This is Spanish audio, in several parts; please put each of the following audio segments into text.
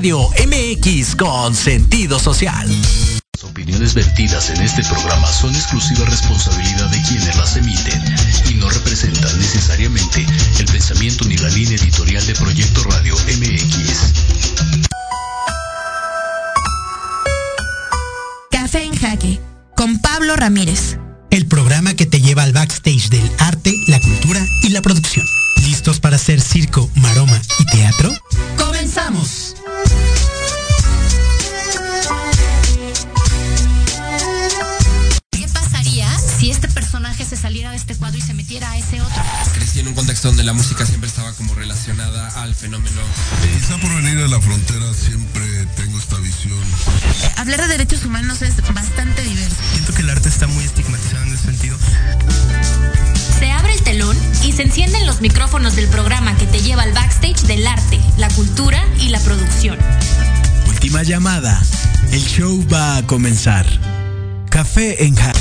Radio MX con sentido social. Las opiniones vertidas en este programa son exclusiva responsabilidad de quienes las emiten y no representan necesariamente el pensamiento ni la línea editorial de Proyecto Radio MX. Café en Jaque con Pablo Ramírez. El programa que te lleva al backstage del arte, la cultura y la producción. ¿Listos para hacer circo, maroma y teatro? ¡Comenzamos! Cuadro y se metiera a ese otro? Crecí en un contexto donde la música siempre estaba como relacionada al fenómeno. Quizá por venir de la frontera siempre tengo esta visión. Hablar de derechos humanos es bastante diverso. Siento que el arte está muy estigmatizado en ese sentido. Se abre el telón y se encienden los micrófonos del programa que te lleva al backstage del arte, la cultura y la producción. Última llamada. El show va a comenzar. Café en Ja.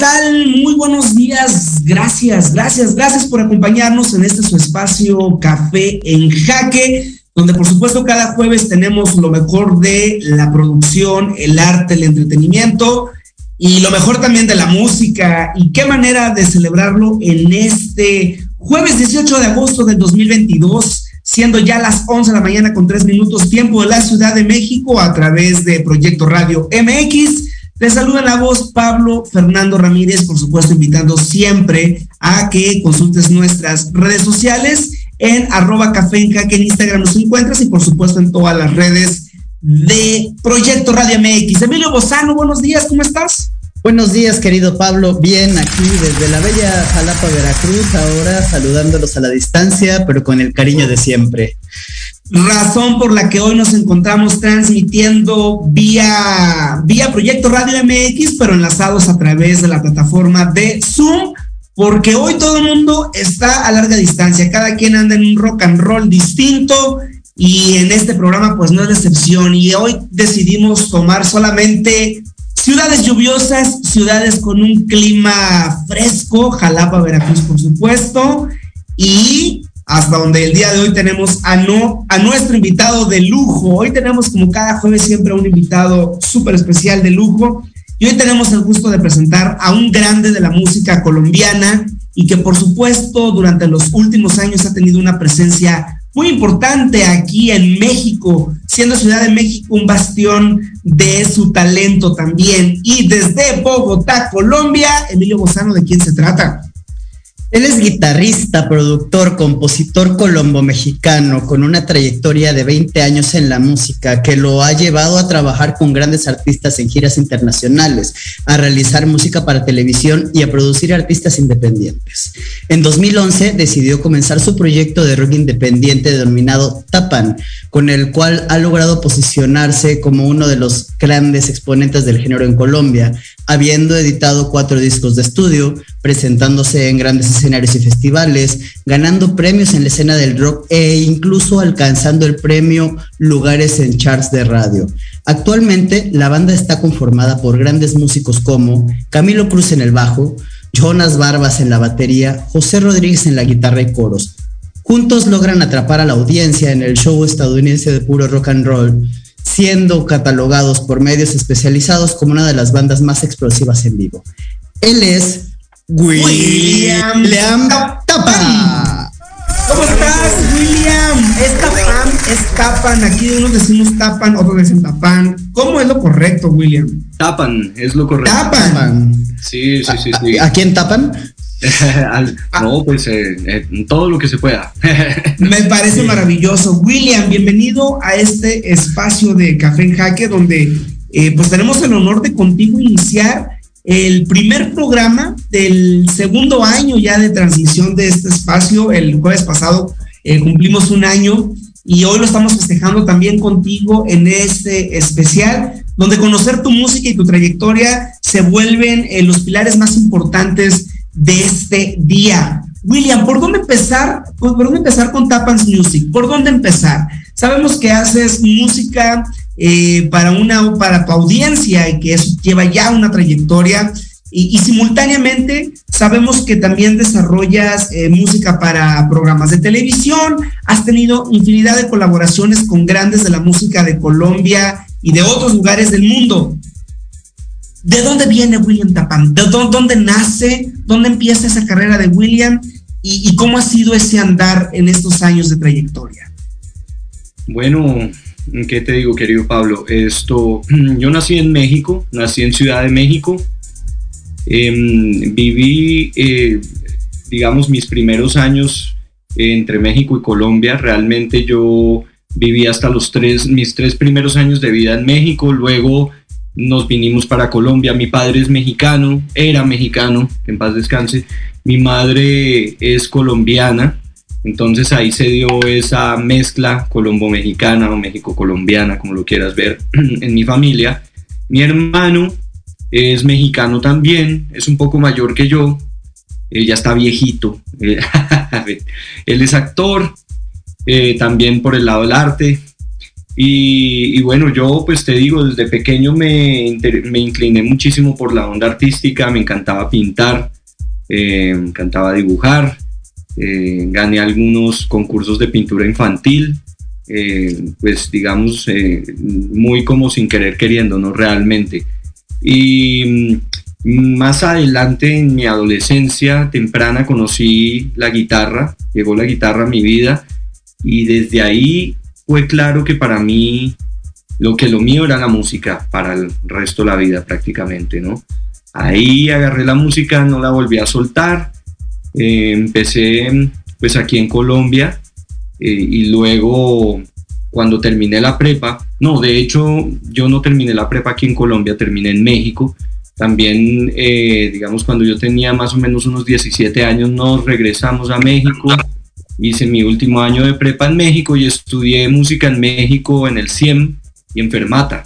Tal? Muy buenos días. Gracias, gracias, gracias por acompañarnos en este su espacio Café en Jaque, donde por supuesto cada jueves tenemos lo mejor de la producción, el arte, el entretenimiento y lo mejor también de la música. Y qué manera de celebrarlo en este jueves 18 de agosto del 2022 siendo ya las 11 de la mañana con 3 minutos tiempo de la Ciudad de México a través de Proyecto Radio MX. Les saluda la voz Pablo Fernando Ramírez, por supuesto, invitando siempre a que consultes nuestras redes sociales en arroba café en jaque en Instagram nos encuentras y por supuesto en todas las redes de Proyecto Radio MX. Emilio Bozano, buenos días, ¿cómo estás? Buenos días, querido Pablo. Bien, aquí desde la bella Jalapa, Veracruz, ahora saludándolos a la distancia, pero con el cariño de siempre. Razón por la que hoy nos encontramos transmitiendo vía, vía Proyecto Radio MX, pero enlazados a través de la plataforma de Zoom, porque hoy todo el mundo está a larga distancia, cada quien anda en un rock and roll distinto y en este programa pues no es la excepción. Y hoy decidimos tomar solamente Ciudades lluviosas, ciudades con un clima fresco, Jalapa, Veracruz, por supuesto, y hasta donde el día de hoy tenemos a, nuestro invitado de lujo. Hoy tenemos como cada jueves siempre un invitado súper especial de lujo. Y hoy tenemos el gusto de presentar a un grande de la música colombiana y que por supuesto durante los últimos años ha tenido una presencia muy importante aquí en México, siendo Ciudad de México un bastión de su talento también. Y desde Bogotá, Colombia, Emilio Bozano, ¿de quién se trata? Él es guitarrista, productor, compositor colombo-mexicano con una trayectoria de 20 años en la música que lo ha llevado a trabajar con grandes artistas en giras internacionales, a realizar música para televisión y a producir artistas independientes. En 2011 decidió comenzar su proyecto de rock independiente denominado Tapan, con el cual ha logrado posicionarse como uno de los grandes exponentes del género en Colombia, habiendo editado cuatro discos de estudio, presentándose en grandes escenarios y festivales, ganando premios en la escena del rock e incluso alcanzando el premio Lugares en Charts de Radio. Actualmente la banda está conformada por grandes músicos como Camilo Cruz en el bajo, Jonas Barbas en la batería, José Rodríguez en la guitarra y coros. Juntos logran atrapar a la audiencia en el show estadounidense de puro rock and roll, siendo catalogados por medios especializados como una de las bandas más explosivas en vivo. Él es William, William Tapa. ¿Cómo estás, William? Es tapan, es tapan. Aquí unos decimos tapan, otros dicen tapan. ¿Cómo es lo correcto, William? Tapan, es lo correcto. Tapan. Sí, sí, sí. sí. ¿A, ¿A, quién tapan? no, pues eh, eh, todo lo que se pueda. Me parece maravilloso. William, bienvenido a este espacio de Café en Jaque, donde eh, pues tenemos el honor de contigo iniciar el primer programa del segundo año ya de transmisión de este espacio. El jueves pasado eh, cumplimos un año y hoy lo estamos festejando también contigo en este especial, donde conocer tu música y tu trayectoria se vuelven eh, los pilares más importantes de este día. William, ¿por dónde empezar? ¿Por dónde empezar con Tapans Music? ¿Por dónde empezar? Sabemos que haces música eh, para una para tu audiencia y que eso lleva ya una trayectoria. Y, simultáneamente sabemos que también desarrollas eh, música para programas de televisión, has tenido infinidad de colaboraciones con grandes de la música de Colombia y de otros lugares del mundo. ¿De dónde viene William Tapán? ¿De dónde, nace? ¿Dónde empieza esa carrera de William? ¿Y, cómo ha sido ese andar en estos años de trayectoria? Bueno, ¿qué te digo, querido Pablo? Esto, yo nací en México, nací en Ciudad de México. Em, viví, eh, digamos, mis primeros años entre México y Colombia. Realmente yo viví hasta los tres, mis tres primeros años de vida en México. Luego nos vinimos para Colombia. Mi padre es mexicano, era mexicano, en paz descanse. Mi madre es colombiana, entonces ahí se dio esa mezcla colombo-mexicana o México-colombiana, como lo quieras ver, en mi familia. Mi hermano es mexicano también, es un poco mayor que yo, ya está viejito. Él es actor, eh, también por el lado del arte, y, bueno, yo pues te digo, desde pequeño me, me, incliné muchísimo por la onda artística, me encantaba pintar, eh, me encantaba dibujar, eh, gané algunos concursos de pintura infantil, eh, pues digamos, muy como sin querer queriendo, ¿no? Realmente. Y mm, más adelante en mi adolescencia temprana conocí la guitarra, llegó la guitarra a mi vida y desde ahí fue claro que para mí lo que lo mío era la música para el resto de la vida prácticamente, ¿no? Ahí agarré la música, no la volví a soltar, eh, empecé pues aquí en Colombia eh, y luego cuando terminé la prepa, no, de hecho yo no terminé la prepa aquí en Colombia, terminé en México. También, eh, digamos, cuando yo tenía más o menos unos 17 años, nos regresamos a México hice mi último año de prepa en México y estudié música en México en el CIEM y en Fermata,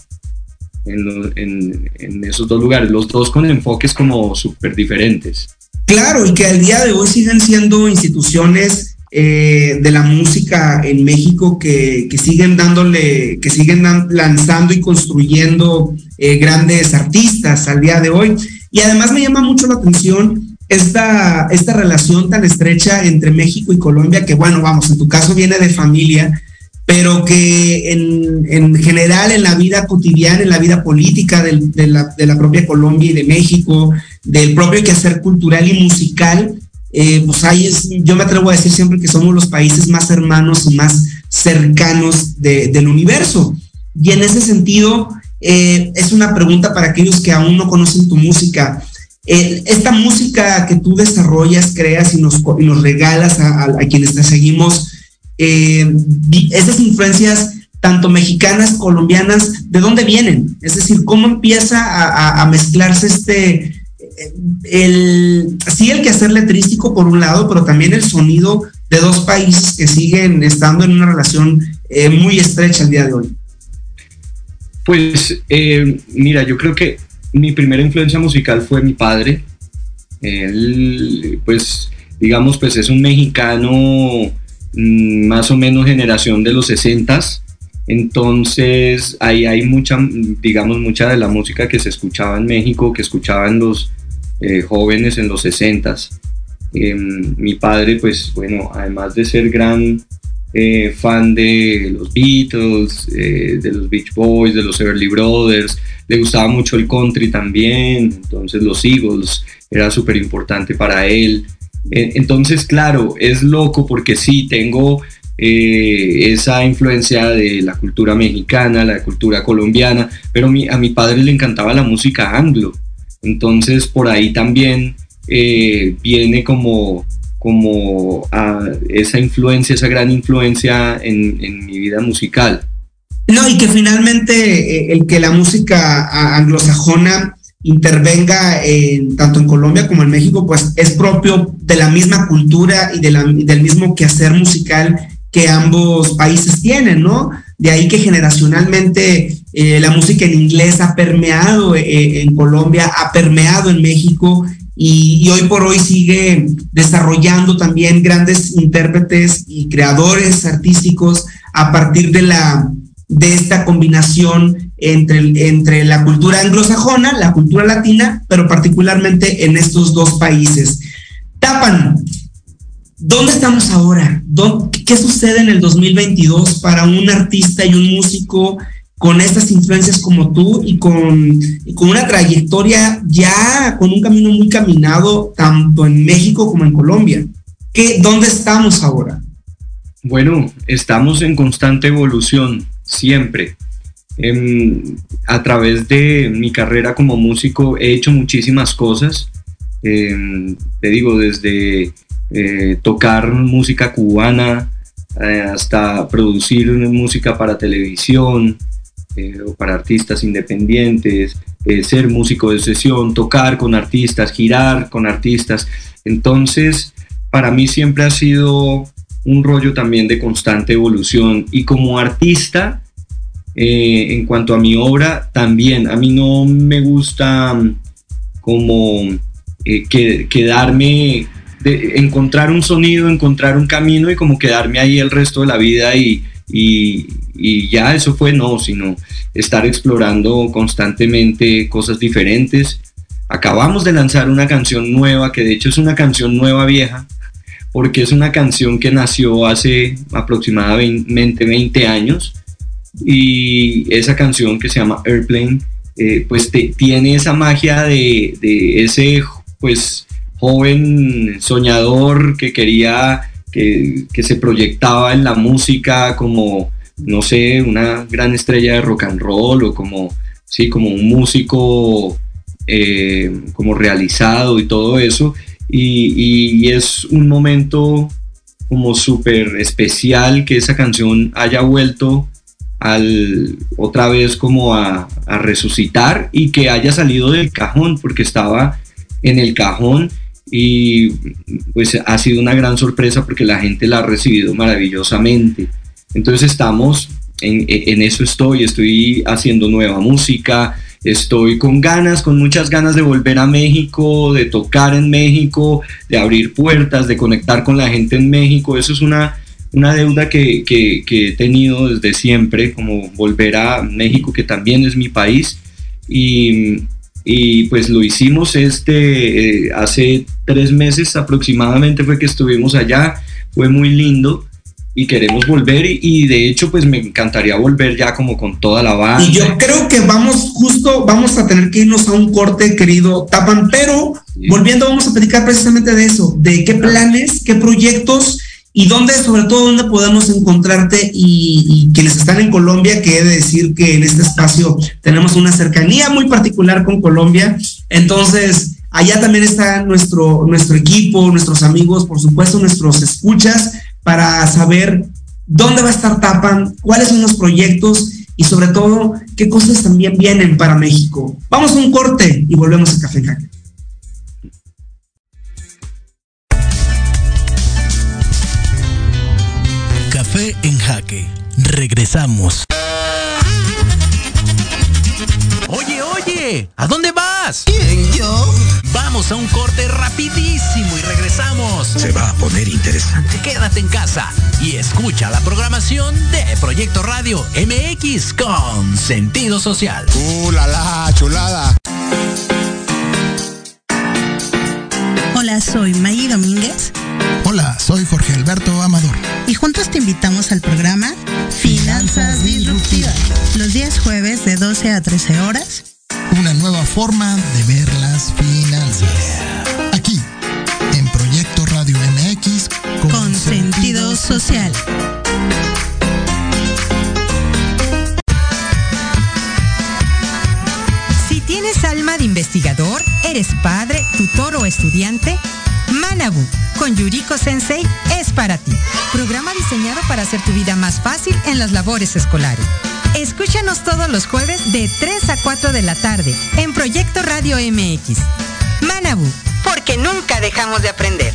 en, esos dos lugares, los dos con enfoques como súper diferentes. Claro, y que al día de hoy siguen siendo instituciones eh, de la música en México que, siguen dándole, que siguen lanzando y construyendo eh, grandes artistas al día de hoy. Y además me llama mucho la atención esta, esta relación tan estrecha entre México y Colombia, que bueno, vamos, en tu caso viene de familia, pero que en, en general en la vida cotidiana, en la vida política de, la, de, la, propia Colombia y de México, del propio quehacer cultural y musical, eh, pues ahí es, yo me atrevo a decir siempre que somos los países más hermanos y más cercanos del universo. Y en ese sentido, eh, es una pregunta para aquellos que aún no conocen tu música. Eh, esta música que tú desarrollas, creas y nos, regalas a, quienes te seguimos, esas influencias tanto mexicanas, colombianas, ¿de dónde vienen? Es decir, ¿cómo empieza a, mezclarse este, el, sí el quehacer letrístico por un lado, pero también el sonido de dos países que siguen estando en una relación eh, muy estrecha el día de hoy? Pues mira, yo creo que mi primera influencia musical fue mi padre. Él, pues, digamos, pues es un mexicano mm, más o menos generación de los 60 entonces ahí hay mucha, digamos, mucha de la música que se escuchaba en México, que escuchaban los eh, jóvenes en los 60 em, mi padre, pues bueno, además de ser gran eh, fan de los Beatles, eh, de los Beach Boys, de los Everly Brothers, le gustaba mucho el country también, entonces los Eagles era súper importante para él. Entonces, claro, es loco porque sí, tengo eh, esa influencia de la cultura mexicana, la cultura colombiana, pero a mi padre le encantaba la música anglo. Entonces, por ahí también eh, viene como, como esa influencia, esa gran influencia en, en mi vida musical. No, y que finalmente eh, el que la música anglosajona intervenga tanto en Colombia como en México, pues es propio de la misma cultura y, del mismo quehacer musical que ambos países tienen, ¿no? De ahí que generacionalmente eh, la música en inglés ha permeado eh, en Colombia, ha permeado en México y, hoy por hoy sigue desarrollando también grandes intérpretes y creadores artísticos a partir de la de esta combinación entre, entre la cultura anglosajona, la cultura latina, pero particularmente en estos dos países. Tapan, ¿dónde estamos ahora? ¿Qué sucede en el 2022 para un artista y un músico con estas influencias como tú y con, con una trayectoria ya con un camino muy caminado tanto en México como en Colombia. ¿Qué, ¿Dónde estamos ahora? Bueno, estamos en constante evolución, siempre. Em, a través de mi carrera como músico he hecho muchísimas cosas. Em, te digo, desde eh, tocar música cubana eh, hasta producir música para televisión, eh, o para artistas independientes, eh, ser músico de sesión, tocar con artistas, girar con artistas. Entonces, para mí siempre ha sido un rollo también de constante evolución y como artista, eh, en cuanto a mi obra, también a mí no me gusta mm, como quedarme, de encontrar un sonido, encontrar un camino y como quedarme ahí el resto de la vida y, y, ya eso fue no, sino estar explorando constantemente cosas diferentes. Acabamos de lanzar una canción nueva, que de hecho es una canción nueva vieja, porque es una canción que nació hace aproximadamente 20 años y esa canción que se llama Airplane, eh, pues tiene esa magia de, de ese pues joven soñador que quería que, se proyectaba en la música como, no sé, una gran estrella de rock and roll o como, sí, como un músico eh, como realizado y todo eso. Y, es un momento como súper especial que esa canción haya vuelto al, otra vez como a, a, resucitar y que haya salido del cajón, porque estaba en el cajón y pues ha sido una gran sorpresa porque la gente la ha recibido maravillosamente. Entonces estamos, en, eso estoy, estoy haciendo nueva música, estoy con ganas, con muchas ganas de volver a México, de tocar en México, de abrir puertas, de conectar con la gente en México. Eso es una, una deuda que, que, que, he tenido desde siempre, como volver a México, que también es mi país. Y, y pues lo hicimos este, eh, hace tres meses aproximadamente fue que estuvimos allá, fue muy lindo y queremos volver y, de hecho pues me encantaría volver ya como con toda la banda. Y yo creo que vamos justo, vamos a tener que irnos a un corte, querido Tapan, pero volviendo vamos a platicar precisamente de eso, de qué planes, qué proyectos y dónde, sobre todo, dónde podemos encontrarte y, quienes están en Colombia, que he de decir que en este espacio tenemos una cercanía muy particular con Colombia. Entonces, allá también está nuestro, nuestro equipo, nuestros amigos, por supuesto, nuestros escuchas, para saber dónde va a estar Tapan, cuáles son los proyectos y sobre todo qué cosas también vienen para México. Vamos a un corte y volvemos a Café Jaque. En Jaque. Regresamos. Oye, oye, ¿a dónde vas? ¿Quién, yo? Vamos a un corte rapidísimo y regresamos. Se va a poner interesante. Quédate en casa y escucha la programación de Proyecto Radio MX con sentido social. ¡Uh, la, la chulada! Hola, soy Maggie Domínguez Hola, soy Jorge Alberto invitamos al programa Finanzas Disruptivas, los días jueves de 12 a 13 horas. Una nueva forma de ver las finanzas. Aquí, en Proyecto Radio MX, con, sentido social. Si tienes alma de investigador, eres padre, tutor o estudiante, Manabu con Yuriko Sensei es para ti. Programa diseñado para hacer tu vida más fácil en las labores escolares. Escúchanos todos los jueves de 3 a 4 de la tarde en Proyecto Radio MX. Manabu, porque nunca dejamos de aprender.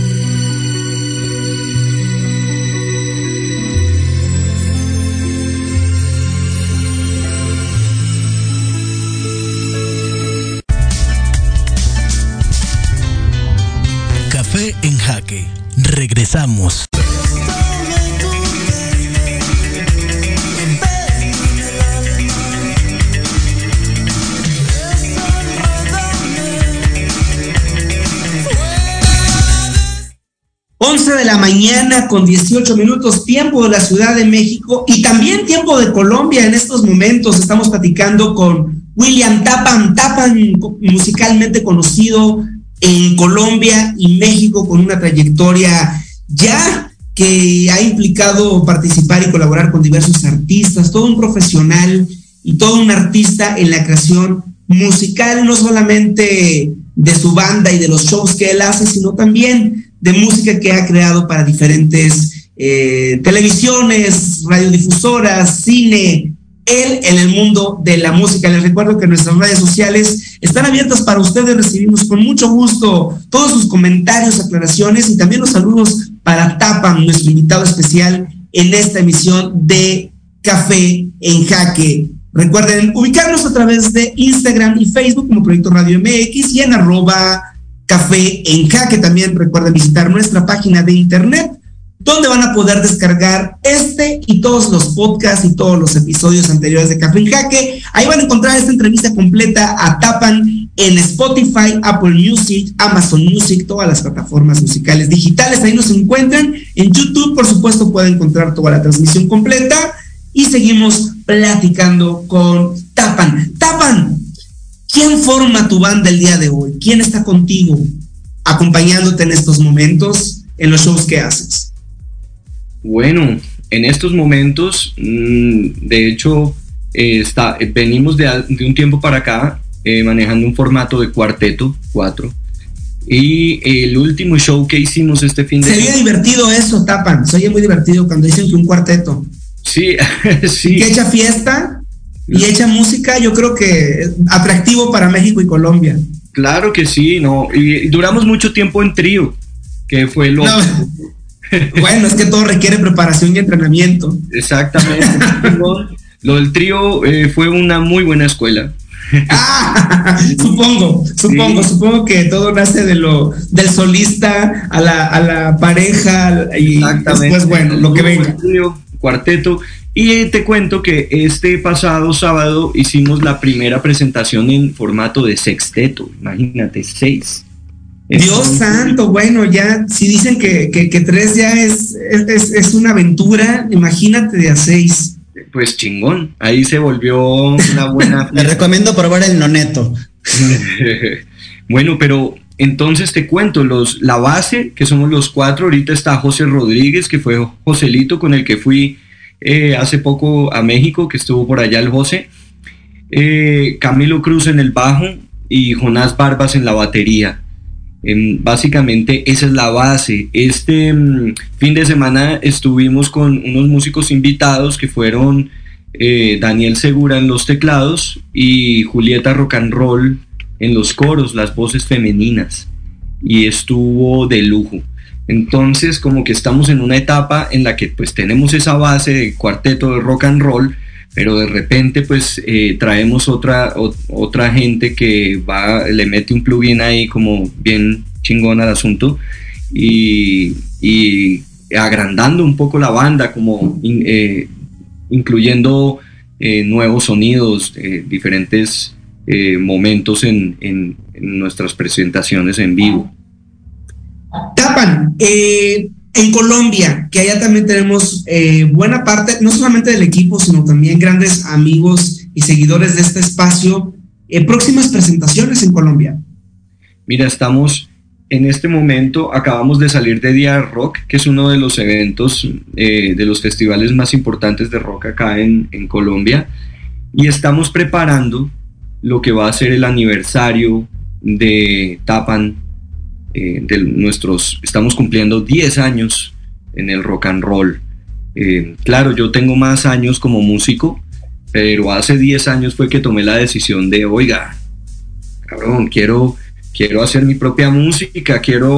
En Jaque. Regresamos. Once de la mañana con 18 minutos, tiempo de la Ciudad de México y también tiempo de Colombia en estos momentos. Estamos platicando con William Tapan, Tapan musicalmente conocido en Colombia y México con una trayectoria ya que ha implicado participar y colaborar con diversos artistas, todo un profesional y todo un artista en la creación musical, no solamente de su banda y de los shows que él hace, sino también de música que ha creado para diferentes eh, televisiones, radiodifusoras, cine, él en el mundo de la música. Les recuerdo que nuestras redes sociales están abiertas para ustedes. Recibimos con mucho gusto todos sus comentarios, aclaraciones y también los saludos para Tapan, nuestro invitado especial en esta emisión de Café en Jaque. Recuerden ubicarnos a través de Instagram y Facebook como Proyecto Radio MX y en arroba Café en Jaque. También recuerden visitar nuestra página de internet donde van a poder descargar este y todos los podcasts y todos los episodios anteriores de Café en Jaque. Ahí van a encontrar esta entrevista completa a Tapan en Spotify, Apple Music, Amazon Music, todas las plataformas musicales digitales. Ahí nos encuentran. En YouTube, por supuesto, pueden encontrar toda la transmisión completa. Y seguimos platicando con Tapan. Tapan, ¿quién forma tu banda el día de hoy? ¿Quién está contigo acompañándote en estos momentos en los shows que haces? Bueno, en estos momentos, mm, de hecho, eh, está, eh, venimos de, un tiempo para acá eh, manejando un formato de cuarteto, cuatro. Y el último show que hicimos este fin de semana. Se divertido eso, Tapan. Se oye muy divertido cuando dicen que un cuarteto. Sí, sí. Que echa fiesta y echa música, yo creo que atractivo para México y Colombia. Claro que sí, no. Y duramos mucho tiempo en trío, que fue lo, bueno, es que todo requiere preparación y entrenamiento. Exactamente. lo del trío eh, fue una muy buena escuela. Ah, supongo, supongo, supongo que todo nace de lo del solista a la, a la pareja y después, bueno, lo que venga. cuarteto. Y te cuento que este pasado sábado hicimos la primera presentación en formato de sexteto, imagínate, seis. Dios santo, bueno, ya, si dicen que, tres ya es, es, una aventura, imagínate de a seis. Pues chingón, ahí se volvió una buena. Te recomiendo probar el noneto. bueno, pero entonces te cuento, los, la base, que somos los cuatro, ahorita está José Rodríguez, que fue Joselito con el que fui eh, hace poco a México, que estuvo por allá el José. Eh, Camilo Cruz en el bajo y Jonás Barbas en la batería. Em, básicamente esa es la base. Este mm, fin de semana estuvimos con unos músicos invitados que fueron eh, Daniel Segura en los teclados y Julieta Rock and Roll en los coros, las voces femeninas. Y estuvo de lujo. Entonces como que estamos en una etapa en la que pues tenemos esa base de cuarteto de rock and roll, pero de repente pues eh, traemos otra, otra gente que va, le mete un plugin ahí como bien chingón al asunto y, agrandando un poco la banda, como eh, incluyendo eh, nuevos sonidos, diferentes momentos en, en, nuestras presentaciones en vivo. Tapan, en Colombia, que allá también tenemos eh, buena parte, no solamente del equipo, sino también grandes amigos y seguidores de este espacio, eh, próximas presentaciones en Colombia. Mira, estamos en este momento, acabamos de salir de Día Rock, que es uno de los eventos, eh, de los festivales más importantes de rock acá en, en Colombia, y estamos preparando lo que va a ser el aniversario de Tapan eh, de nuestros, estamos cumpliendo 10 años en el rock and roll. Eh, claro, yo tengo más años como músico, pero hace 10 años fue que tomé la decisión de, oiga, cabrón, quiero, quiero hacer mi propia música, quiero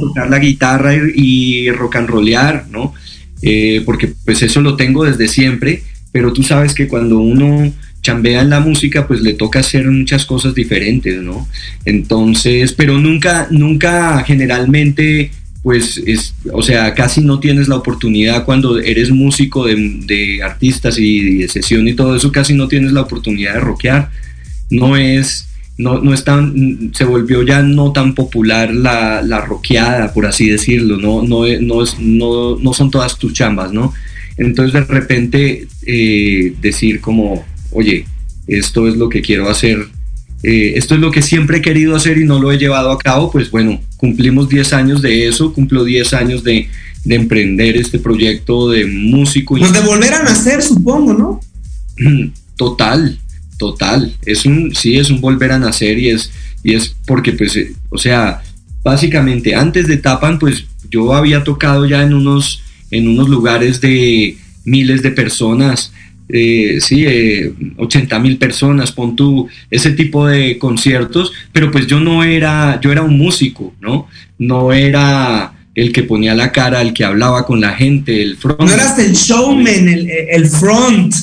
tocar la guitarra y, rock and rollear, ¿no? Eh, porque pues eso lo tengo desde siempre, pero tú sabes que cuando uno chambea en la música, pues le toca hacer muchas cosas diferentes, ¿no? Entonces, pero nunca, nunca generalmente, pues, es, o sea, casi no tienes la oportunidad cuando eres músico de, artistas y de sesión y todo eso, casi no tienes la oportunidad de rockear. No es, no, no es tan, se volvió ya no tan popular la, la rockeada, por así decirlo, no, no, no, es, no, no son todas tus chambas, ¿no? Entonces de repente eh, decir como, oye, esto es lo que quiero hacer, eh, esto es lo que siempre he querido hacer y no lo he llevado a cabo, pues bueno, cumplimos 10 años de eso, cumplo 10 años de, emprender este proyecto de músico. Pues de volver a nacer, supongo, ¿no? Total, total. Es un, sí, es un volver a nacer y es, y es porque, pues, eh, o sea, básicamente antes de Tapan, pues yo había tocado ya en unos, en unos lugares de miles de personas eh, sí, 80 eh, mil personas, pon tú, ese tipo de conciertos, pero pues yo no era, yo era un músico, ¿no? No era el que ponía la cara, el que hablaba con la gente, el front. No eras el showman, el, front.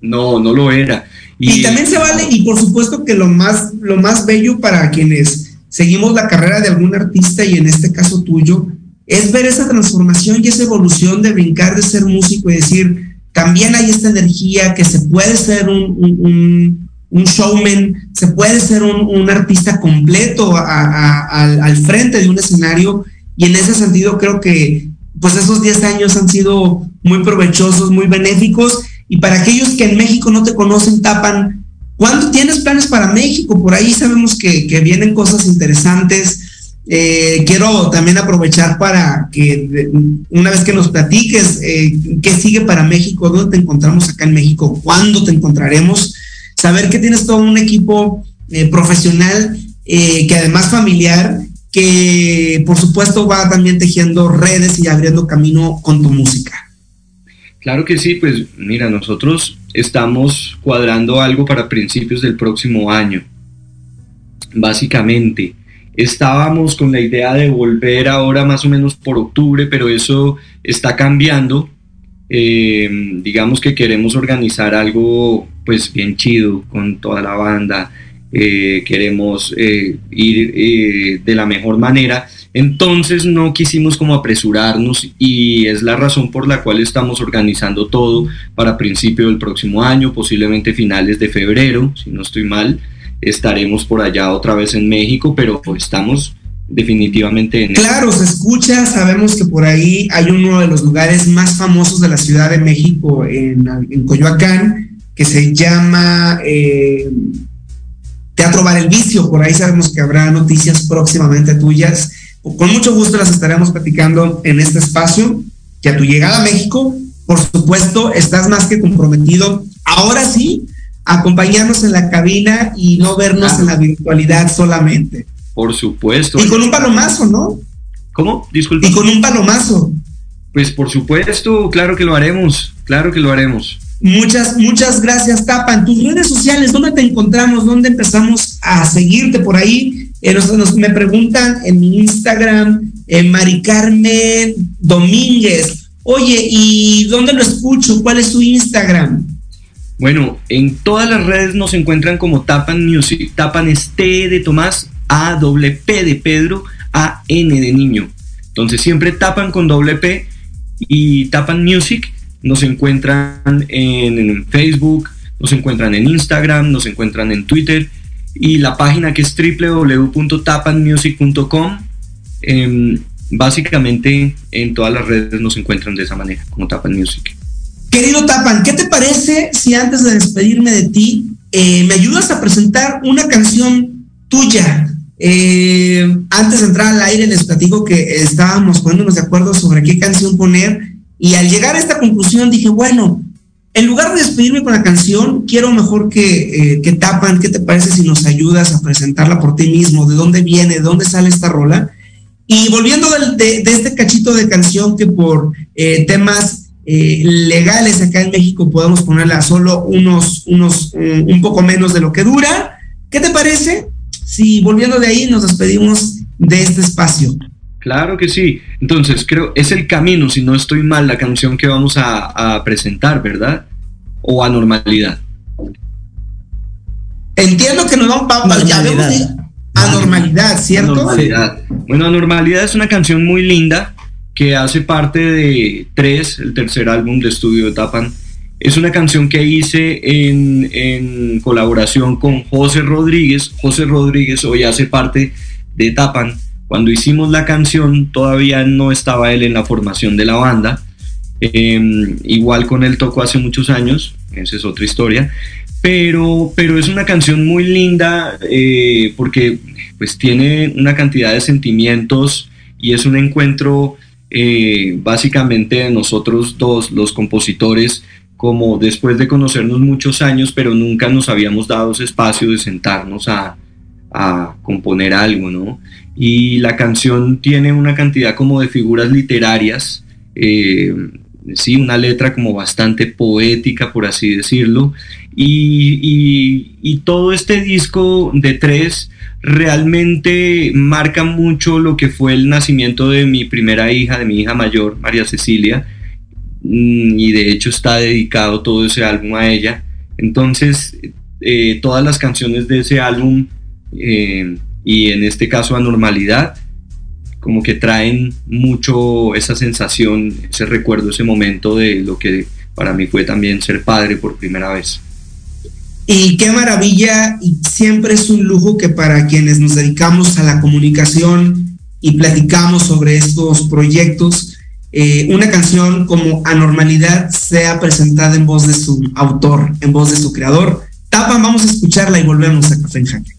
No, no lo era. Y, también se vale, y por supuesto que lo más, lo más bello para quienes seguimos la carrera de algún artista, y en este caso tuyo, es ver esa transformación y esa evolución de brincar de ser músico y decir, también hay esta energía que se puede ser un, showman, se puede ser un, artista completo al, frente de un escenario. Y en ese sentido creo que pues esos 10 años han sido muy provechosos, muy benéficos. Y para aquellos que en México no te conocen, tapan, ¿cuándo tienes planes para México? Por ahí sabemos que, que vienen cosas interesantes eh, quiero también aprovechar para que una vez que nos platiques eh, qué sigue para México, dónde te encontramos acá en México, cuándo te encontraremos, saber que tienes todo un equipo eh, profesional que además familiar, que por supuesto va también tejiendo redes y abriendo camino con tu música. Claro que sí, pues mira, nosotros estamos cuadrando algo para principios del próximo año. Básicamente, Estábamos con la idea de volver ahora más o menos por octubre, pero eso está cambiando. Eh, digamos que queremos organizar algo pues bien chido con toda la banda. Eh, queremos eh, ir de la mejor manera. Entonces no quisimos como apresurarnos y es la razón por la cual estamos organizando todo para principio del próximo año, posiblemente finales de febrero, si no estoy mal estaremos por allá otra vez en México, pero estamos definitivamente en... Claro, se escucha, sabemos que por ahí hay uno de los lugares más famosos de la Ciudad de México, en, Coyoacán, que se llama eh, Teatro Bar El Vicio, por ahí sabemos que habrá noticias próximamente tuyas. Con mucho gusto las estaremos platicando en este espacio, que a tu llegada a México, por supuesto, estás más que comprometido. Ahora sí, acompañarnos en la cabina y no vernos en la virtualidad solamente. Por supuesto. Y con un palomazo, ¿no? ¿Cómo? Disculpe. Y con un palomazo. Pues por supuesto, claro que lo haremos, claro que lo haremos. Muchas, muchas gracias, Tapa. En tus redes sociales, ¿dónde te encontramos? ¿Dónde empezamos a seguirte por ahí? Eh, nos, me preguntan en mi Instagram, en Mari Carmen Domínguez. Oye, ¿y dónde lo escucho? ¿Cuál es su Instagram? Bueno, en todas las redes nos encuentran como Tapan Music. Tapan es T de Tomás, A doble P de Pedro, A N de niño. Entonces siempre tapan con doble P y Tapan Music. Nos encuentran en, Facebook, nos encuentran en Instagram, nos encuentran en Twitter y la página que es www.tapanmusic.com. Em, básicamente en todas las redes nos encuentran de esa manera, como Tapan Music. Querido Tapan, ¿qué te parece si antes de despedirme de ti, eh, me ayudas a presentar una canción tuya? Eh, antes de entrar al aire les platico que estábamos poniéndonos de acuerdo sobre qué canción poner y al llegar a esta conclusión dije, bueno, en lugar de despedirme con la canción, quiero mejor que, eh, que Tapan, ¿qué te parece si nos ayudas a presentarla por ti mismo? ¿De dónde viene? ¿De dónde sale esta rola? Y volviendo de, este cachito de canción que por temas eh, legales acá en México podemos ponerla solo unos, unos, un poco menos de lo que dura, ¿qué te parece si volviendo de ahí nos despedimos de este espacio? Claro que sí. Entonces, creo, es el camino, si no estoy mal, la canción que vamos a, presentar, ¿verdad? O anormalidad. Entiendo que nos vamos a ya Anormalidad, ¿cierto? Anormalidad. Bueno, Anormalidad es una canción muy linda que hace parte de Tres, el tercer álbum de estudio de Tapan. Es una canción que hice en, en colaboración con José Rodríguez. José Rodríguez hoy hace parte de Tapan cuando hicimos la canción todavía no estaba él en la formación de la banda. Em, igual con él tocó hace muchos años, esa es otra historia. Pero, pero es una canción muy linda eh, porque pues tiene una cantidad de sentimientos y es un encuentro eh, básicamente nosotros dos, los compositores, como después de conocernos muchos años, pero nunca nos habíamos dado ese espacio de sentarnos a, a componer algo, ¿no? y la canción tiene una cantidad como de figuras literarias, eh, sí, una letra como bastante poética, por así decirlo, y, todo este disco de tres realmente marca mucho lo que fue el nacimiento de mi primera hija, de mi hija mayor, María Cecilia, mm, y de hecho está dedicado todo ese álbum a ella. Entonces, eh, todas las canciones de ese álbum eh, y en este caso anormalidad, como que traen mucho esa sensación, ese recuerdo, ese momento de lo que para mí fue también ser padre por primera vez. Y qué maravilla, y siempre es un lujo que para quienes nos dedicamos a la comunicación y platicamos sobre estos proyectos, eh, una canción como Anormalidad sea presentada en voz de su autor, en voz de su creador. Tapan, vamos a escucharla y volvemos a Café en Jaque.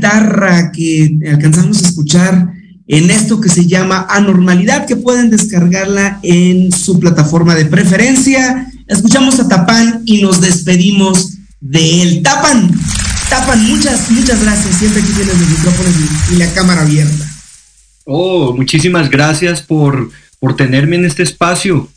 Guitarra que alcanzamos a escuchar en esto que se llama Anormalidad, que pueden descargarla en su plataforma de preferencia. Escuchamos a Tapan y nos despedimos de él. Tapan, Tapan, muchas, muchas gracias. Siempre aquí tienes los micrófonos y, la cámara abierta. Oh, muchísimas gracias por, por tenerme en este espacio.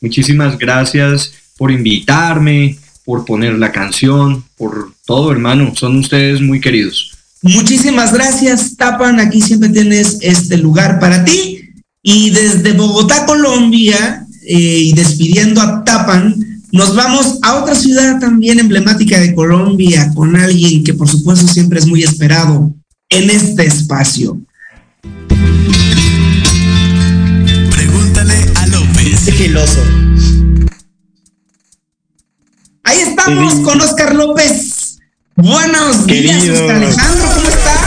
Muchísimas gracias por invitarme, por poner la canción, por todo, hermano. Son ustedes muy queridos. Muchísimas gracias, Tapan. Aquí siempre tienes este lugar para ti. Y desde Bogotá, Colombia, eh, y despidiendo a Tapan, nos vamos a otra ciudad también emblemática de Colombia, con alguien que por supuesto siempre es muy esperado en este espacio. Pregúntale a López. Ahí estamos con Oscar López. Buenos días, Oscar Alejandro, ¿cómo estás?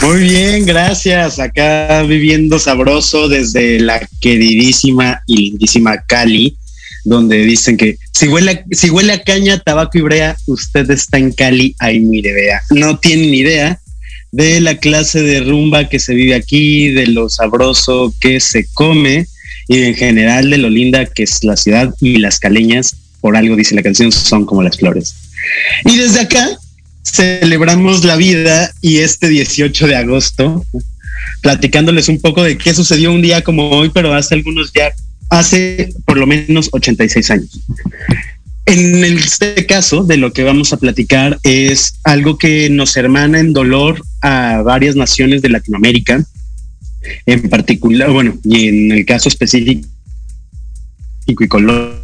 Muy bien, gracias. Acá viviendo sabroso desde la queridísima y lindísima Cali, donde dicen que si huele, si huele a caña, tabaco y brea, usted está en Cali, ahí mire, vea. No tienen ni idea de la clase de rumba que se vive aquí, de lo sabroso que se come y en general de lo linda que es la ciudad y las caleñas, por algo dice la canción, son como las flores. Y desde acá celebramos la vida y este 18 de agosto, platicándoles un poco de qué sucedió un día como hoy, pero hace algunos días, hace por lo menos 86 años. En este caso, de lo que vamos a platicar es algo que nos hermana en dolor a varias naciones de Latinoamérica, en particular, bueno, y en el caso específico y Colombia,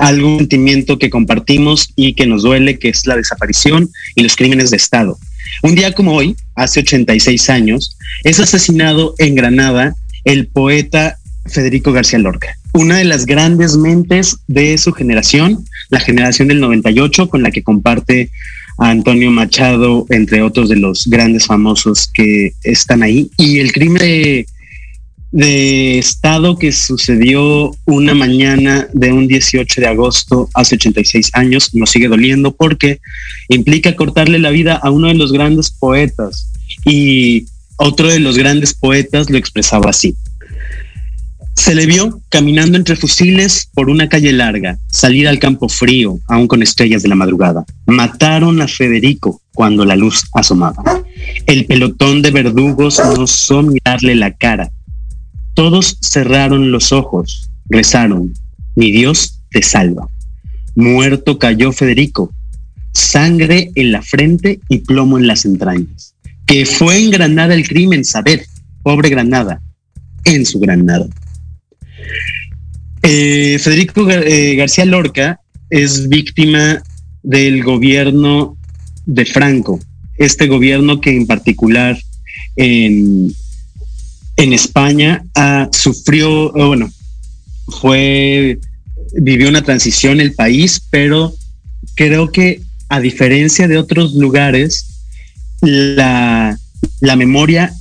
algún sentimiento que compartimos y que nos duele, que es la desaparición y los crímenes de Estado. Un día como hoy, hace 86 años, es asesinado en Granada el poeta Federico García Lorca, una de las grandes mentes de su generación, la generación del 98, con la que comparte a Antonio Machado, entre otros de los grandes famosos que están ahí. Y el crimen de, Estado que sucedió una mañana de un 18 de agosto hace 86 años nos sigue doliendo porque implica cortarle la vida a uno de los grandes poetas. Y otro de los grandes poetas lo expresaba así. Se le vio caminando entre fusiles por una calle larga, salir al campo frío, aún con estrellas de la madrugada. Mataron a Federico cuando la luz asomaba. El pelotón de verdugos no osó mirarle la cara. Todos cerraron los ojos, rezaron, mi Dios te salva. Muerto cayó Federico, sangre en la frente y plomo en las entrañas. Que fue en Granada el crimen, saber, pobre Granada, en su Granada. Eh, Federico eh, García Lorca es víctima del gobierno de Franco, este gobierno que en particular en, en España sufrió, bueno, fue, vivió una transición el país, pero creo que a diferencia de otros lugares, la, la memoria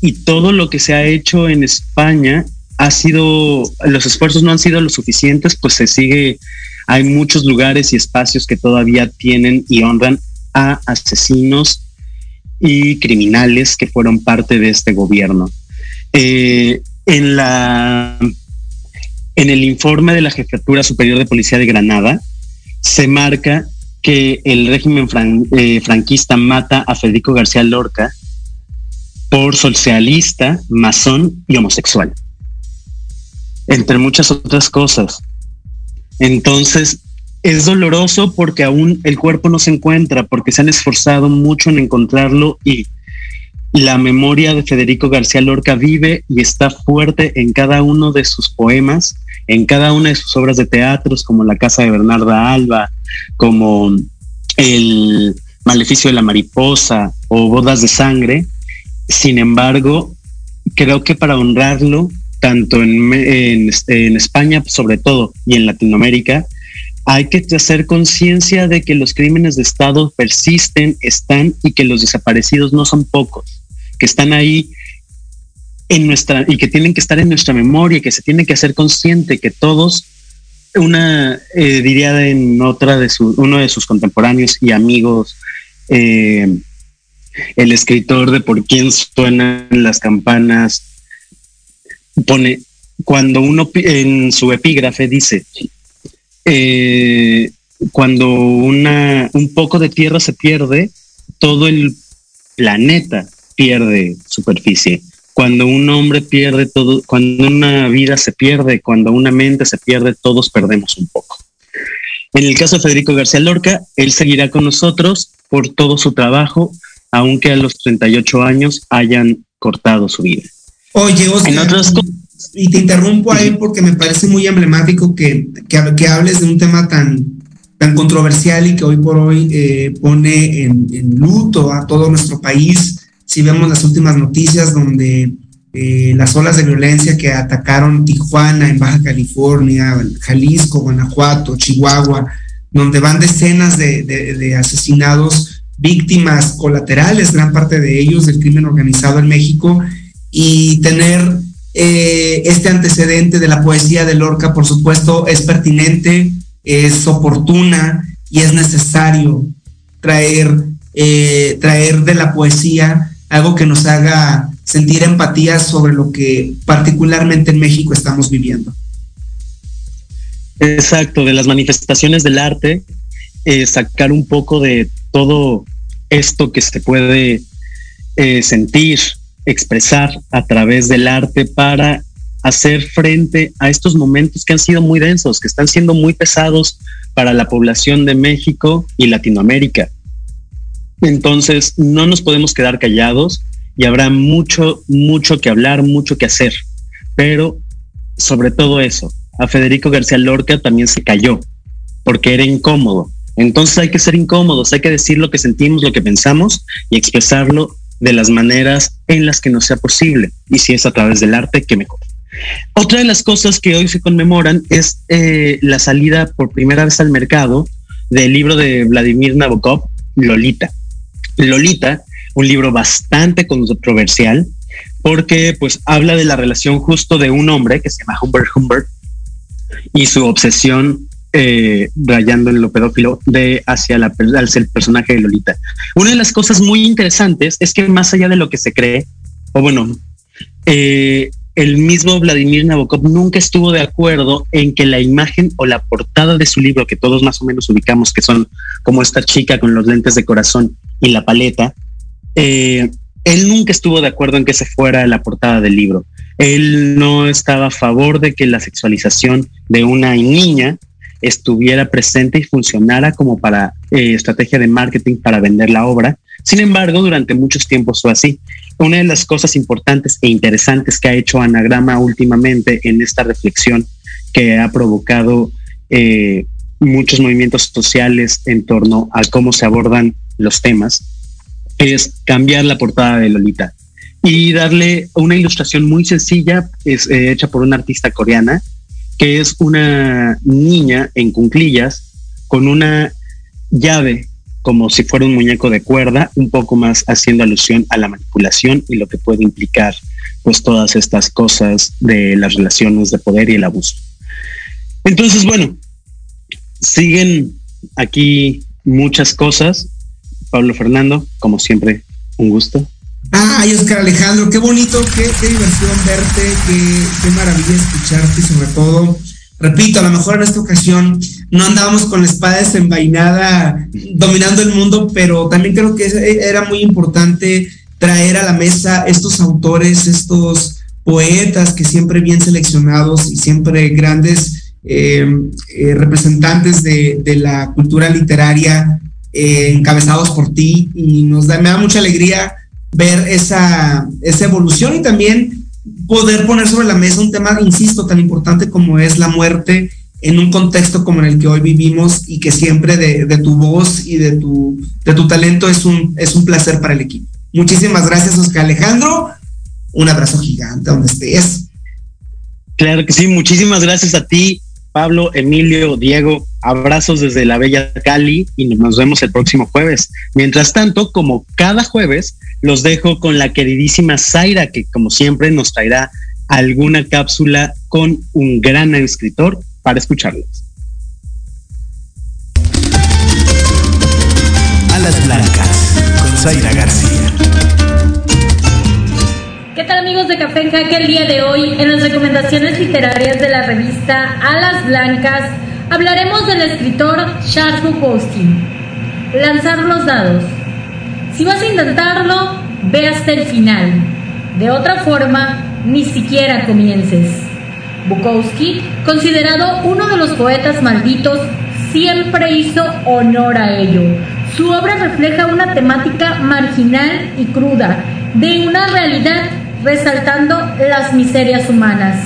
y todo lo que se ha hecho en España ha sido, los esfuerzos no han sido lo suficientes, pues se sigue, hay muchos lugares y espacios que todavía tienen y honran a asesinos y criminales que fueron parte de este gobierno. Eh, en la en el informe de la Jefatura Superior de Policía de Granada se marca que el régimen eh, franquista mata a Federico García Lorca por socialista, masón y homosexual entre muchas otras cosas. Entonces, es doloroso porque aún el cuerpo no se encuentra, porque se han esforzado mucho en encontrarlo y la memoria de Federico García Lorca vive y está fuerte en cada uno de sus poemas, en cada una de sus obras de teatros, como La Casa de Bernarda Alba, como El Maleficio de la Mariposa o Bodas de Sangre. Sin embargo, creo que para honrarlo tanto en, en, España sobre todo y en Latinoamérica, hay que hacer conciencia de que los crímenes de Estado persisten, están y que los desaparecidos no son pocos, que están ahí en nuestra y que tienen que estar en nuestra memoria, que se tiene que hacer consciente que todos una, eh, diría en otra de su, uno de sus contemporáneos y amigos, eh, el escritor de Por quién suenan las campanas, pone, cuando uno en su epígrafe dice, eh, cuando una, un poco de tierra se pierde, todo el planeta pierde superficie. Cuando un hombre pierde todo, cuando una vida se pierde, cuando una mente se pierde, todos perdemos un poco. En el caso de Federico García Lorca, él seguirá con nosotros por todo su trabajo, aunque a los 38 años hayan cortado su vida. Oye, Oscar, en y te interrumpo ahí porque me parece muy emblemático que, que, que hables de un tema tan, tan controversial y que hoy por hoy eh, pone en, en, luto a todo nuestro país. Si vemos las últimas noticias donde eh, las olas de violencia que atacaron Tijuana, en Baja California, Jalisco, Guanajuato, Chihuahua, donde van decenas de, asesinados, víctimas colaterales, gran parte de ellos del crimen organizado en México, y tener eh, este antecedente de la poesía de Lorca, por supuesto, es pertinente, es oportuna y es necesario traer, eh, traer de la poesía algo que nos haga sentir empatía sobre lo que particularmente en México estamos viviendo. Exacto, de las manifestaciones del arte, eh, sacar un poco de todo esto que se puede eh, sentir, expresar a través del arte para hacer frente a estos momentos que han sido muy densos, que están siendo muy pesados para la población de México y Latinoamérica. Entonces, no nos podemos quedar callados y habrá mucho, mucho que hablar, mucho que hacer. Pero sobre todo eso, a Federico García Lorca también se cayó porque era incómodo. Entonces hay que ser incómodos, hay que decir lo que sentimos, lo que pensamos y expresarlo de las maneras en las que nos sea posible. Y si es a través del arte, que mejor. Otra de las cosas que hoy se conmemoran es eh, la salida por primera vez al mercado del libro de Vladimir Nabokov, Lolita. Lolita, un libro bastante controversial, porque pues habla de la relación justo de un hombre que se llama Humbert Humbert y su obsesión eh, rayando en lo pedófilo de hacia la, el personaje de Lolita. Una de las cosas muy interesantes es que más allá de lo que se cree, o bueno, eh, el mismo Vladimir Nabokov nunca estuvo de acuerdo en que la imagen o la portada de su libro, que todos más o menos ubicamos, que son como esta chica con los lentes de corazón y la paleta, eh, él nunca estuvo de acuerdo en que se fuera la portada del libro. Él no estaba a favor de que la sexualización de una niña estuviera presente y funcionara como para eh, estrategia de marketing para vender la obra. Sin embargo, durante muchos tiempos fue así. Una de las cosas importantes e interesantes que ha hecho Anagrama últimamente en esta reflexión que ha provocado eh, muchos movimientos sociales en torno a cómo se abordan los temas es cambiar la portada de Lolita y darle una ilustración muy sencilla, es eh, hecha por una artista coreana, que es una niña en cunclillas con una llave como si fuera un muñeco de cuerda, un poco más haciendo alusión a la manipulación y lo que puede implicar pues todas estas cosas de las relaciones de poder y el abuso. Entonces, bueno, siguen aquí muchas cosas. Pablo Fernando, como siempre, un gusto. Ay, Oscar Alejandro, qué bonito, qué, qué diversión verte, qué, qué, maravilla escucharte y sobre todo, repito, a lo mejor en esta ocasión no andábamos con la espada desenvainada dominando el mundo, pero también creo que era muy importante traer a la mesa estos autores, estos poetas que siempre bien seleccionados y siempre grandes eh, eh, representantes de, la cultura literaria eh, encabezados por ti. Y nos da, me da mucha alegría ver esa, esa evolución y también poder poner sobre la mesa un tema, insisto, tan importante como es la muerte en un contexto como en el que hoy vivimos y que siempre de, tu voz y de tu, de tu talento es un, es un placer para el equipo. Muchísimas gracias, Oscar Alejandro. Un abrazo gigante donde estés. Claro que sí, muchísimas gracias a ti, Pablo, Emilio, Diego. Abrazos desde la bella Cali y nos vemos el próximo jueves. Mientras tanto, como cada jueves, los dejo con la queridísima Zaira, que como siempre nos traerá alguna cápsula con un gran escritor para escucharlos. Alas Blancas con Zaira García. ¿Qué tal amigos de Café en El día de hoy, en las recomendaciones literarias de la revista Alas Blancas, hablaremos del escritor Charles Bukowski. Lanzar los dados. Si vas a intentarlo, ve hasta el final. De otra forma, ni siquiera comiences. Bukowski, considerado uno de los poetas malditos, siempre hizo honor a ello. Su obra refleja una temática marginal y cruda de una realidad resaltando las miserias humanas.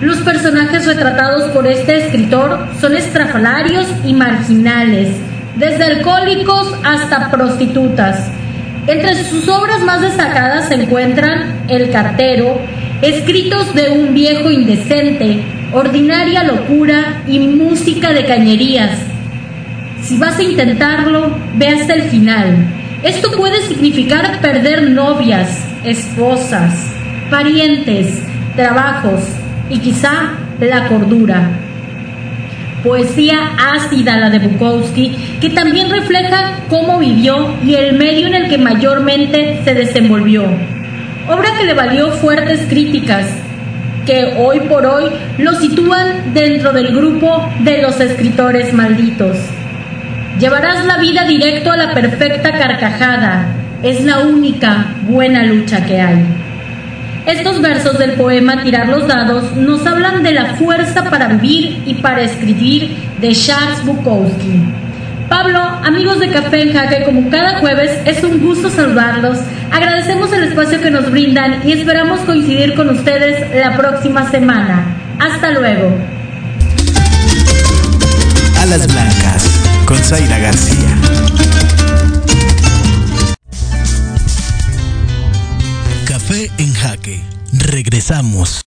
Los personajes retratados por este escritor son estrafalarios y marginales, desde alcohólicos hasta prostitutas. Entre sus obras más destacadas se encuentran El cartero, escritos de un viejo indecente, ordinaria locura y música de cañerías. Si vas a intentarlo, ve hasta el final. Esto puede significar perder novias, esposas, parientes, trabajos y quizá la cordura. Poesía ácida la de Bukowski, que también refleja cómo vivió y el medio en el que mayormente se desenvolvió. Obra que le valió fuertes críticas, que hoy por hoy lo sitúan dentro del grupo de los escritores malditos. Llevarás la vida directo a la perfecta carcajada. Es la única buena lucha que hay. Estos versos del poema Tirar los dados nos hablan de la fuerza para vivir y para escribir de Charles Bukowski. Pablo, amigos de Café en Jaque, como cada jueves, es un gusto saludarlos. Agradecemos el espacio que nos brindan y esperamos coincidir con ustedes la próxima semana. Hasta luego. Alas Blancas, con Zaira García. Café en Jaque. Regresamos.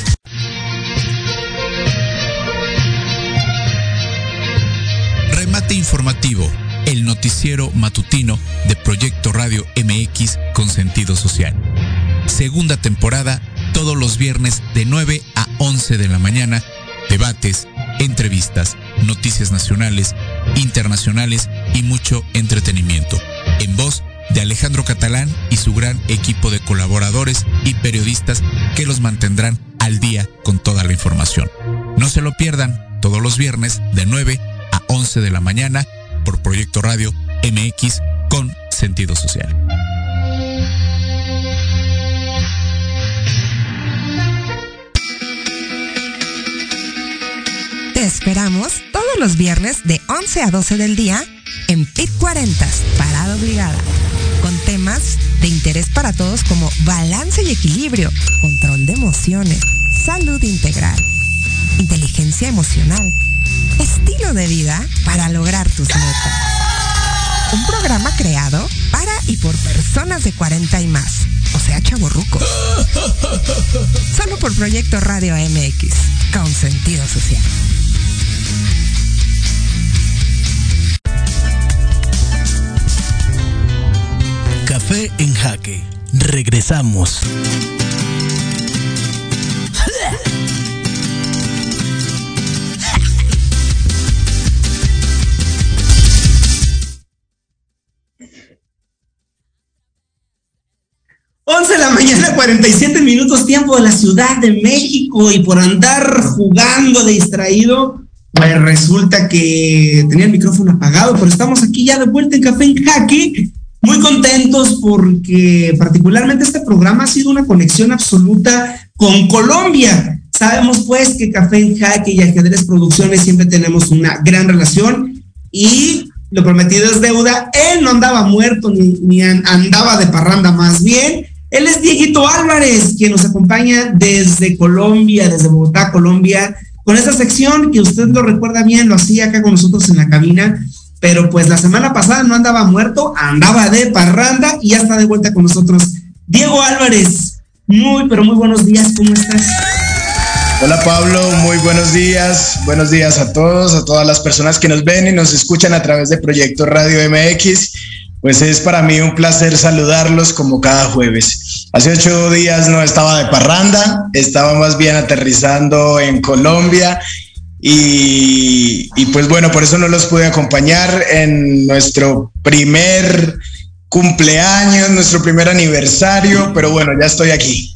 Remate informativo, el noticiero matutino de Proyecto Radio MX con sentido social. Segunda temporada, todos los viernes de 9 a 11 de la mañana, debates, entrevistas, noticias nacionales, internacionales y mucho entretenimiento. En voz de Alejandro Catalán y su gran equipo de colaboradores y periodistas que los mantendrán al día con toda la información. No se lo pierdan todos los viernes de 9 a 11 de la mañana por Proyecto Radio MX con sentido social. Te esperamos todos los viernes de 11 a 12 del día en PIT 40, Parada Obligada, con temas de interés para todos como balance y equilibrio, control de emociones, salud integral, inteligencia emocional, estilo de vida para lograr tus metas. Un programa creado para y por personas de 40 y más, o sea, chaborrucos. Solo por Proyecto Radio MX, con sentido social. Café en Jaque. Regresamos. Once de la mañana, 47 minutos tiempo de la Ciudad de México y por andar jugando de distraído, pues resulta que tenía el micrófono apagado, pero estamos aquí ya de vuelta en Café en Jaque muy contentos porque particularmente este programa ha sido una conexión absoluta con Colombia. Sabemos pues que Café en Jaque y Ajedrez Producciones siempre tenemos una gran relación y lo prometido es deuda. Él no andaba muerto ni, ni andaba de parranda más bien. Él es Dieguito Álvarez, quien nos acompaña desde Colombia, desde Bogotá, Colombia, con esta sección que usted lo recuerda bien, lo hacía acá con nosotros en la cabina, pero pues la semana pasada no andaba muerto, andaba de parranda y ya está de vuelta con nosotros. Diego Álvarez, muy, pero muy buenos días, ¿cómo estás? Hola Pablo, muy buenos días. Buenos días a todos, a todas las personas que nos ven y nos escuchan a través de Proyecto Radio MX. Pues es para mí un placer saludarlos como cada jueves. Hace ocho días no estaba de parranda, estaba más bien aterrizando en Colombia y, pues bueno, por eso no los pude acompañar en nuestro primer cumpleaños, nuestro primer aniversario, pero bueno, ya estoy aquí.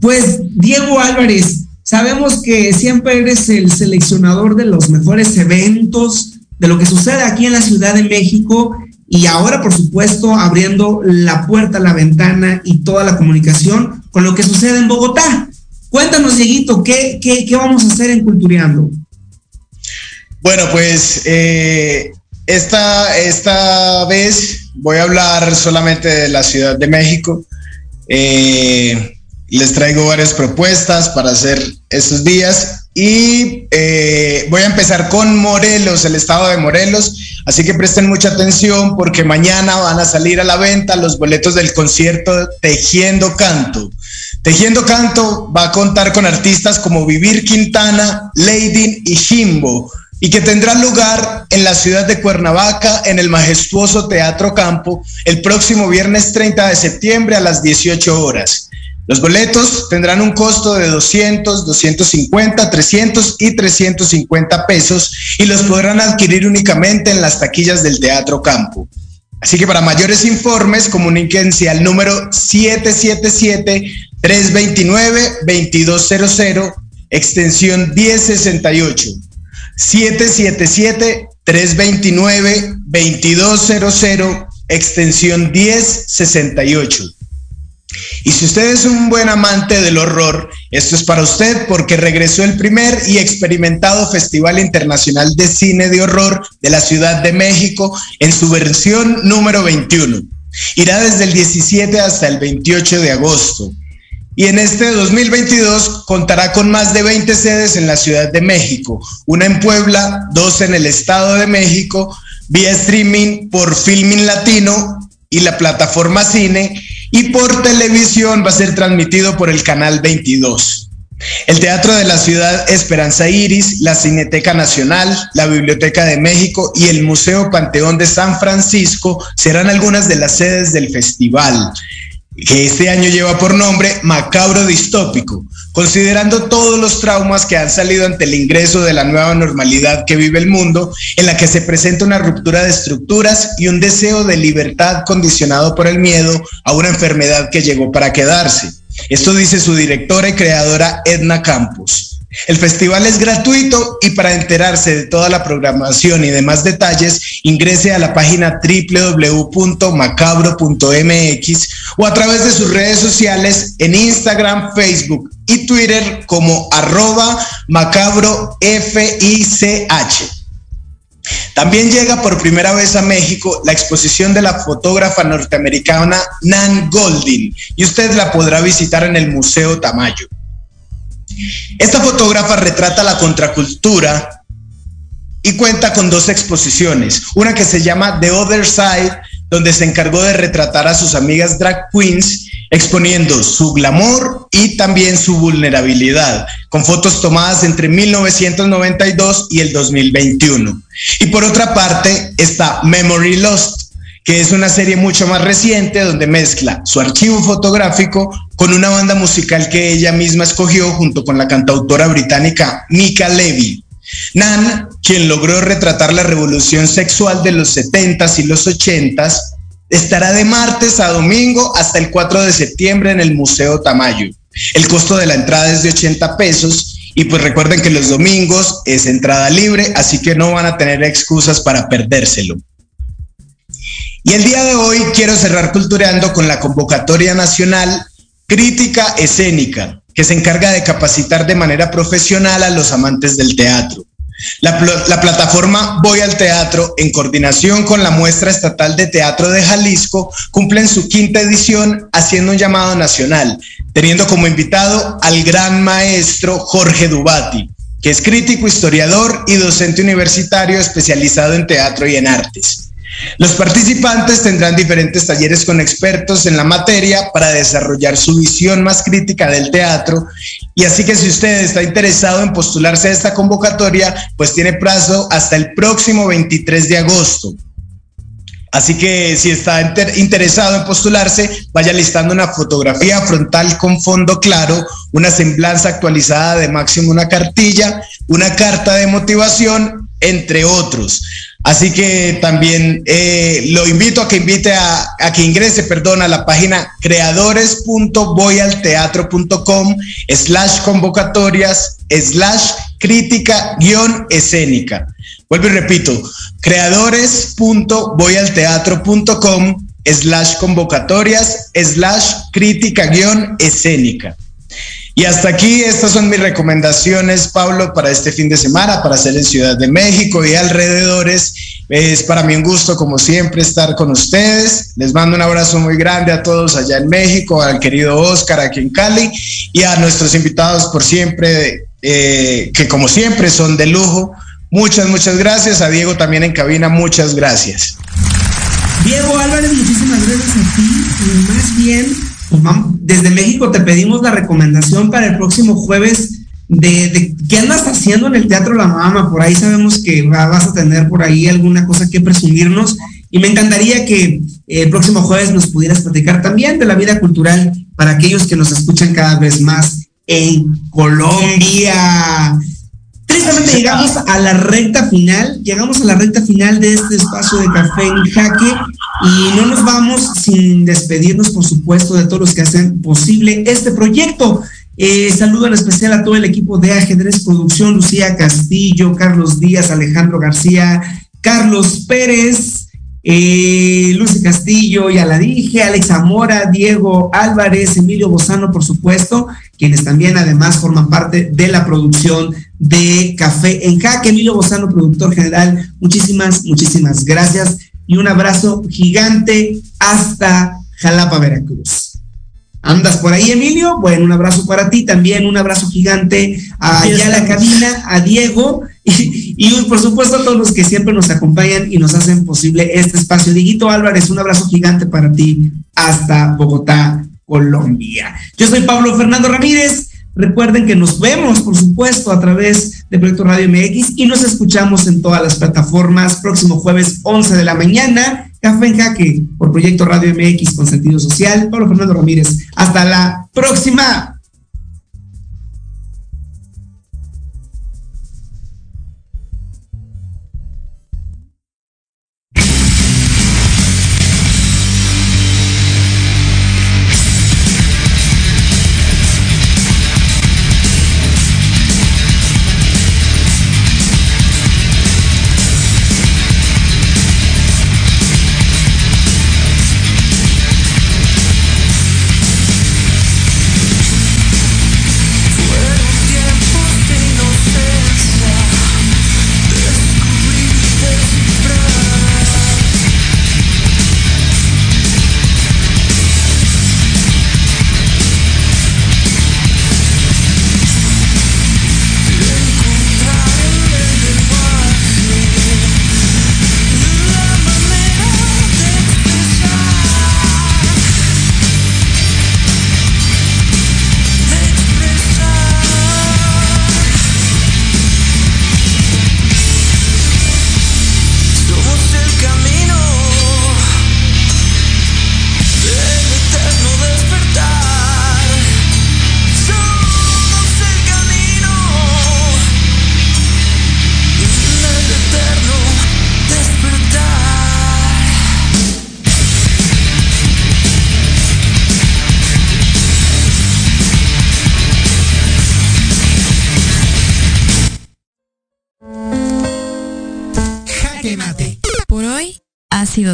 Pues Diego Álvarez, Sabemos que siempre eres el seleccionador de los mejores eventos, de lo que sucede aquí en la Ciudad de México y ahora, por supuesto, abriendo la puerta, la ventana y toda la comunicación con lo que sucede en Bogotá. Cuéntanos, Dieguito, ¿qué, qué, qué vamos a hacer en Cultureando? Bueno, pues eh, esta, esta vez voy a hablar solamente de la Ciudad de México. Eh, les traigo varias propuestas para hacer estos días y eh, voy a empezar con Morelos, el estado de Morelos. Así que presten mucha atención porque mañana van a salir a la venta los boletos del concierto Tejiendo Canto. Tejiendo Canto va a contar con artistas como Vivir Quintana, Lady y Jimbo y que tendrá lugar en la ciudad de Cuernavaca en el majestuoso Teatro Campo el próximo viernes 30 de septiembre a las 18 horas. Los boletos tendrán un costo de 200, 250, 300 y 350 pesos y los podrán adquirir únicamente en las taquillas del Teatro Campo. Así que para mayores informes, comuníquense al número 777-329-2200, extensión 1068. 777-329-2200, extensión 1068. Y si usted es un buen amante del horror, esto es para usted porque regresó el primer y experimentado Festival Internacional de Cine de Horror de la Ciudad de México en su versión número 21. Irá desde el 17 hasta el 28 de agosto. Y en este 2022 contará con más de 20 sedes en la Ciudad de México, una en Puebla, dos en el Estado de México, vía streaming por Filming Latino y la plataforma Cine y por televisión va a ser transmitido por el canal 22. El Teatro de la Ciudad Esperanza Iris, la Cineteca Nacional, la Biblioteca de México y el Museo Panteón de San Francisco serán algunas de las sedes del festival que este año lleva por nombre Macabro Distópico, considerando todos los traumas que han salido ante el ingreso de la nueva normalidad que vive el mundo, en la que se presenta una ruptura de estructuras y un deseo de libertad condicionado por el miedo a una enfermedad que llegó para quedarse. Esto dice su directora y creadora Edna Campos. El festival es gratuito y para enterarse de toda la programación y demás detalles, ingrese a la página www.macabro.mx o a través de sus redes sociales en Instagram, Facebook y Twitter como arroba macabrofich. También llega por primera vez a México la exposición de la fotógrafa norteamericana Nan Goldin y usted la podrá visitar en el Museo Tamayo. Esta fotógrafa retrata la contracultura y cuenta con dos exposiciones, una que se llama The Other Side, donde se encargó de retratar a sus amigas drag queens, exponiendo su glamour y también su vulnerabilidad, con fotos tomadas entre 1992 y el 2021. Y por otra parte está Memory Lost, que es una serie mucho más reciente donde mezcla su archivo fotográfico con una banda musical que ella misma escogió junto con la cantautora británica Mika Levy. Nan, quien logró retratar la revolución sexual de los 70s y los 80s, estará de martes a domingo hasta el 4 de septiembre en el Museo Tamayo. El costo de la entrada es de 80 pesos y pues recuerden que los domingos es entrada libre, así que no van a tener excusas para perdérselo. Y el día de hoy quiero cerrar cultureando con la convocatoria nacional Crítica Escénica. que se encarga de capacitar de manera profesional a los amantes del teatro. La, la, plataforma Voy al Teatro, en coordinación con la Muestra Estatal de Teatro de Jalisco, cumple en su quinta edición haciendo un llamado nacional, teniendo como invitado al gran maestro Jorge Dubati, que es crítico, historiador y docente universitario especializado en teatro y en artes. Los participantes tendrán diferentes talleres con expertos en la materia para desarrollar su visión más crítica del teatro. Y así que si usted está interesado en postularse a esta convocatoria, pues tiene plazo hasta el próximo 23 de agosto. Así que si está interesado en postularse, vaya listando una fotografía frontal con fondo claro, una semblanza actualizada de máximo una cartilla, una carta de motivación, entre otros. Así que también eh, lo invito a que invite a, que ingrese, perdón, a la página creadores.voyalteatro.com slash convocatorias slash crítica guion escénica. Vuelvo y repito, creadores.voyalteatro.com slash convocatorias slash crítica guion escénica. Y hasta aquí, estas son mis recomendaciones, Pablo, para este fin de semana, para hacer en Ciudad de México y alrededores. Es para mí un gusto, como siempre, estar con ustedes. Les mando un abrazo muy grande a todos allá en México, al querido Oscar aquí en Cali y a nuestros invitados por siempre, eh, que como siempre son de lujo. Muchas, muchas gracias. A Diego también en cabina, muchas gracias. Diego Álvarez, muchísimas gracias a ti. Y más bien, desde México te pedimos la recomendación para el próximo jueves de, qué andas haciendo en el Teatro La Mama. Por ahí sabemos que vas a tener por ahí alguna cosa que presumirnos. Y me encantaría que eh, el próximo jueves nos pudieras platicar también de la vida cultural para aquellos que nos escuchan cada vez más en Colombia. Llegamos a la recta final, llegamos a la recta final de este espacio de café en jaque y no nos vamos sin despedirnos, por supuesto, de todos los que hacen posible este proyecto. Eh, saludo en especial a todo el equipo de Ajedrez Producción, Lucía Castillo, Carlos Díaz, Alejandro García, Carlos Pérez, eh, Lucy Castillo, ya la dije, Alex Zamora, Diego Álvarez, Emilio Bozano, por supuesto, quienes también además forman parte de la producción de Café en Jaque. Emilio Bozano, productor general, muchísimas, muchísimas gracias y un abrazo gigante hasta Jalapa, Veracruz. ¿Andas por ahí, Emilio? Bueno, un abrazo para ti, también un abrazo gigante allá a la cabina, a Diego y, por supuesto a todos los que siempre nos acompañan y nos hacen posible este espacio. Diguito Álvarez, un abrazo gigante para ti hasta Bogotá, Colombia. Yo soy Pablo Fernando Ramírez. Recuerden que nos vemos, por supuesto, a través de Proyecto Radio MX y nos escuchamos en todas las plataformas próximo jueves 11 de la mañana. Café en Jaque por Proyecto Radio MX con sentido social. Pablo Fernando Ramírez. Hasta la próxima.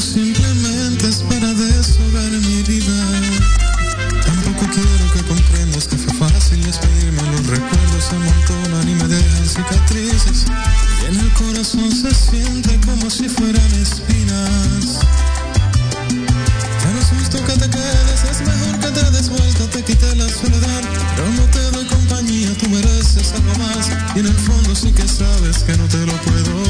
Simplemente es para deshogar mi vida. Tampoco quiero que comprendas que fue fácil despedirme. Los recuerdos se amontonan y me dejan cicatrices. Y en el corazón se siente como si fueran espinas. Ya no es justo que te quedes, es mejor que te des vuelta, te quite la soledad. Pero no te doy compañía, tú mereces algo más. Y en el fondo sí que sabes que no te lo puedo